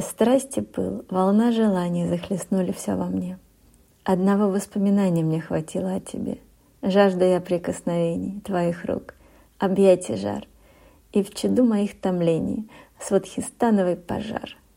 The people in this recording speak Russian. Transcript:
Страсти пыл, волна желаний захлестнули все во мне. Одного воспоминания мне хватило о тебе. Жажда я прикосновений твоих рук, объятий жар, И в чаду моих томлений сводхистановый пожар —